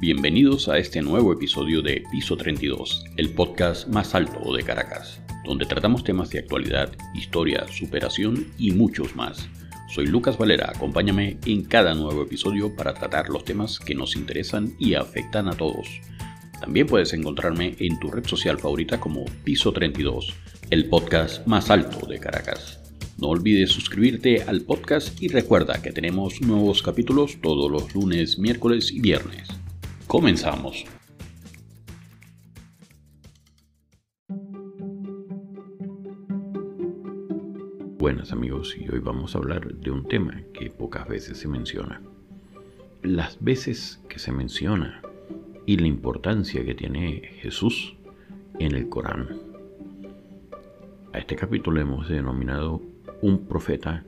Bienvenidos a este nuevo episodio de Piso 32, el podcast más alto de Caracas, donde tratamos temas de actualidad, historia, superación y muchos más. Soy Lucas Valera, acompáñame en cada nuevo episodio para tratar los temas que nos interesan y afectan a todos. También puedes encontrarme en tu red social favorita como Piso 32, el podcast más alto de Caracas. No olvides suscribirte al podcast y recuerda que tenemos nuevos capítulos todos los lunes, miércoles y viernes. Comenzamos. Buenas amigos y hoy vamos a hablar de un tema que pocas veces se menciona. Las veces que se menciona y la importancia que tiene Jesús en el Corán. A este capítulo hemos denominado un profeta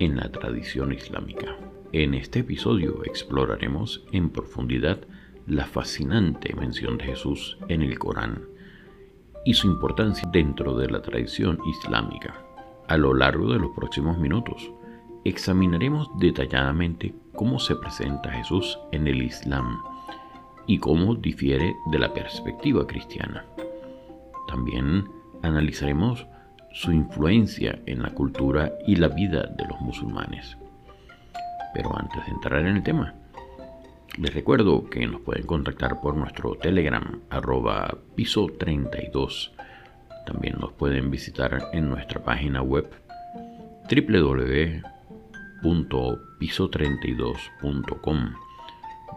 en la tradición islámica. En este episodio exploraremos en profundidad la fascinante mención de Jesús en el Corán y su importancia dentro de la tradición islámica. A lo largo de los próximos minutos examinaremos detalladamente cómo se presenta Jesús en el Islam y cómo difiere de la perspectiva cristiana. También analizaremos su influencia en la cultura y la vida de los musulmanes. Pero antes de entrar en el tema, les recuerdo que nos pueden contactar por nuestro Telegram arroba piso 32. También nos pueden visitar en nuestra página web www.piso32.com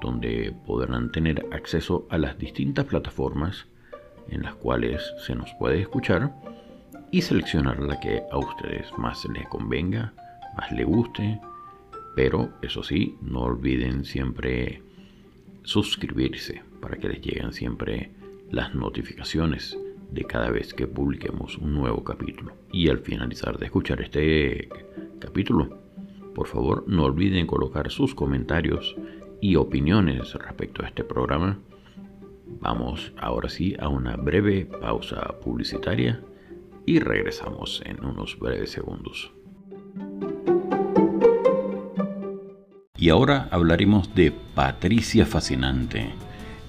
donde podrán tener acceso a las distintas plataformas en las cuales se nos puede escuchar y seleccionar la que a ustedes más les convenga, más les guste, pero eso sí, no olviden siempre suscribirse para que les lleguen siempre las notificaciones de cada vez que publiquemos un nuevo capítulo. Y al finalizar de escuchar este capítulo, por favor no olviden colocar sus comentarios y opiniones respecto a este programa. Vamos ahora sí a una breve pausa publicitaria y regresamos en unos breves segundos. Y ahora hablaremos de Patricia Fascinante.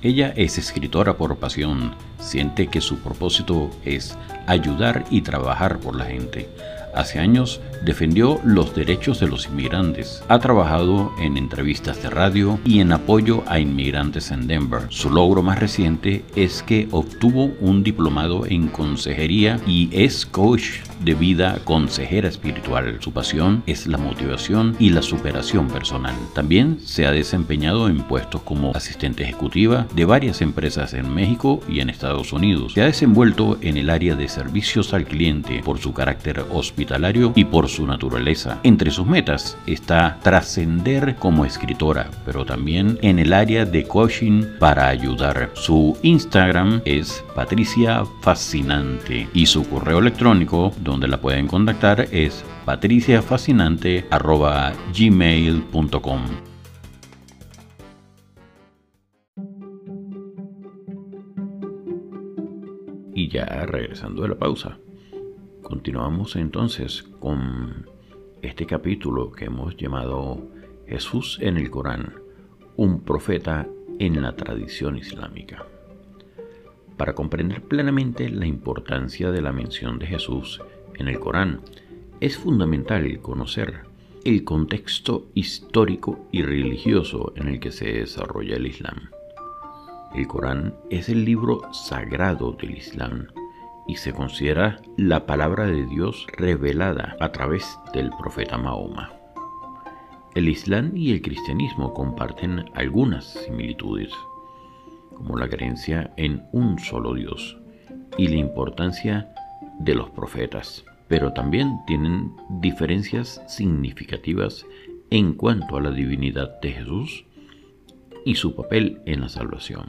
Ella es escritora por pasión, siente que su propósito es ayudar y trabajar por la gente Hace años defendió los derechos de los inmigrantes. Ha trabajado en entrevistas de radio y en apoyo a inmigrantes en Denver. Su logro más reciente es que obtuvo un diplomado en consejería y es coach de vida consejera espiritual. Su pasión es la motivación y la superación personal. También se ha desempeñado en puestos como asistente ejecutiva de varias empresas en México y en Estados Unidos. Se ha desenvuelto en el área de servicios al cliente por su carácter hospitalario y por su naturaleza. Entre sus metas está trascender como escritora, pero también en el área de coaching para ayudar. Su Instagram es Patricia Fascinante y su correo electrónico donde la pueden contactar es patriciafascinante.gmail.com. Y ya regresando de la pausa. Continuamos entonces con este capítulo que hemos llamado Jesús en el Corán, un profeta en la tradición islámica. Para comprender plenamente la importancia de la mención de Jesús en el Corán, es fundamental conocer el contexto histórico y religioso en el que se desarrolla el Islam. El Corán es el libro sagrado del Islam y se considera la palabra de Dios revelada a través del profeta Mahoma. El Islam y el cristianismo comparten algunas similitudes, como la creencia en un solo Dios y la importancia de los profetas, pero también tienen diferencias significativas en cuanto a la divinidad de Jesús y su papel en la salvación.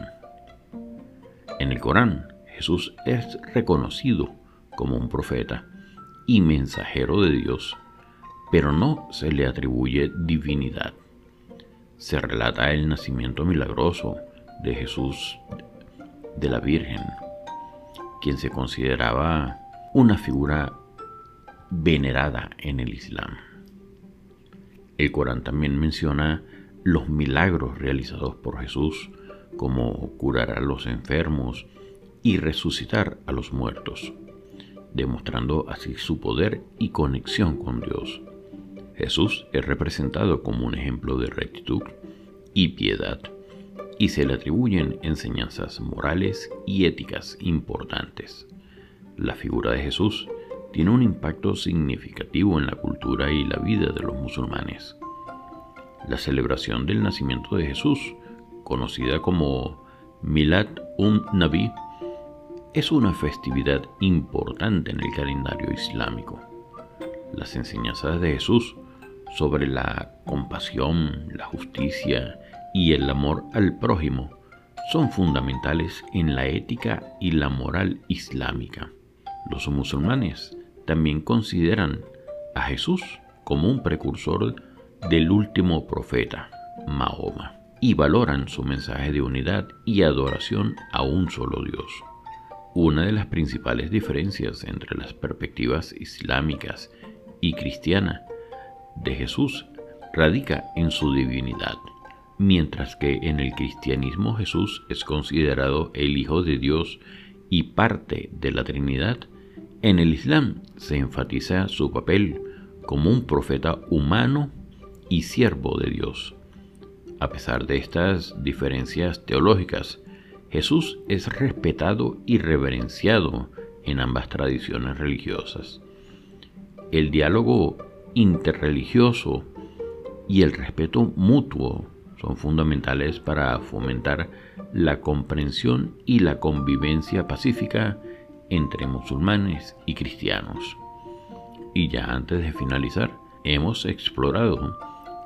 En el Corán, Jesús es reconocido como un profeta y mensajero de Dios, pero no se le atribuye divinidad. Se relata el nacimiento milagroso de Jesús de la Virgen, quien se consideraba una figura venerada en el Islam. El Corán también menciona los milagros realizados por Jesús como curar a los enfermos y resucitar a los muertos, demostrando así su poder y conexión con Dios. Jesús es representado como un ejemplo de rectitud y piedad, y se le atribuyen enseñanzas morales y éticas importantes. La figura de Jesús tiene un impacto significativo en la cultura y la vida de los musulmanes. La celebración del nacimiento de Jesús, conocida como Milad un Nabi, es una festividad importante en el calendario islámico. Las enseñanzas de Jesús sobre la compasión, la justicia y el amor al prójimo son fundamentales en la ética y la moral islámica. Los musulmanes también consideran a Jesús como un precursor del último profeta, Mahoma, y valoran su mensaje de unidad y adoración a un solo Dios. Una de las principales diferencias entre las perspectivas islámicas y cristiana de Jesús radica en su divinidad, mientras que en el cristianismo Jesús es considerado el Hijo de Dios y parte de la Trinidad, en el Islam se enfatiza su papel como un profeta humano y siervo de Dios. A pesar de estas diferencias teológicas, Jesús es respetado y reverenciado en ambas tradiciones religiosas. El diálogo interreligioso y el respeto mutuo son fundamentales para fomentar la comprensión y la convivencia pacífica entre musulmanes y cristianos. Y ya antes de finalizar, hemos explorado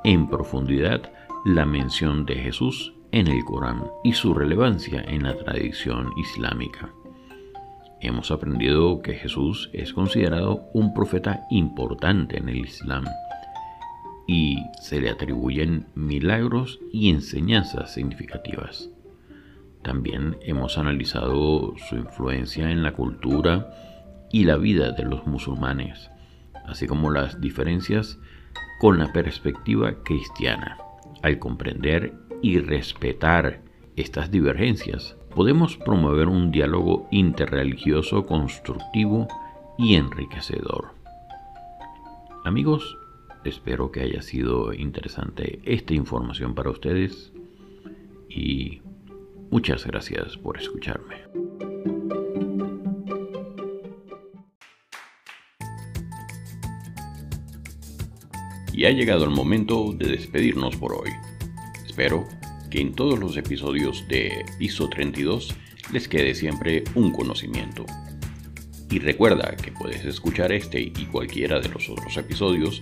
en profundidad la mención de Jesús en el Corán y su relevancia en la tradición islámica hemos aprendido que Jesús es considerado un profeta importante en el Islam y se le atribuyen milagros y enseñanzas significativas. También hemos analizado su influencia en la cultura y la vida de los musulmanes, así como las diferencias con la perspectiva cristiana. Al comprender y respetar estas divergencias, podemos promover un diálogo interreligioso constructivo y enriquecedor. Amigos, espero que haya sido interesante esta información para ustedes y muchas gracias por escucharme. Y ha llegado el momento de despedirnos por hoy. Espero que en todos los episodios de Piso 32 les quede siempre un conocimiento. Y recuerda que puedes escuchar este y cualquiera de los otros episodios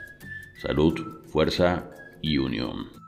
Salud, fuerza y unión.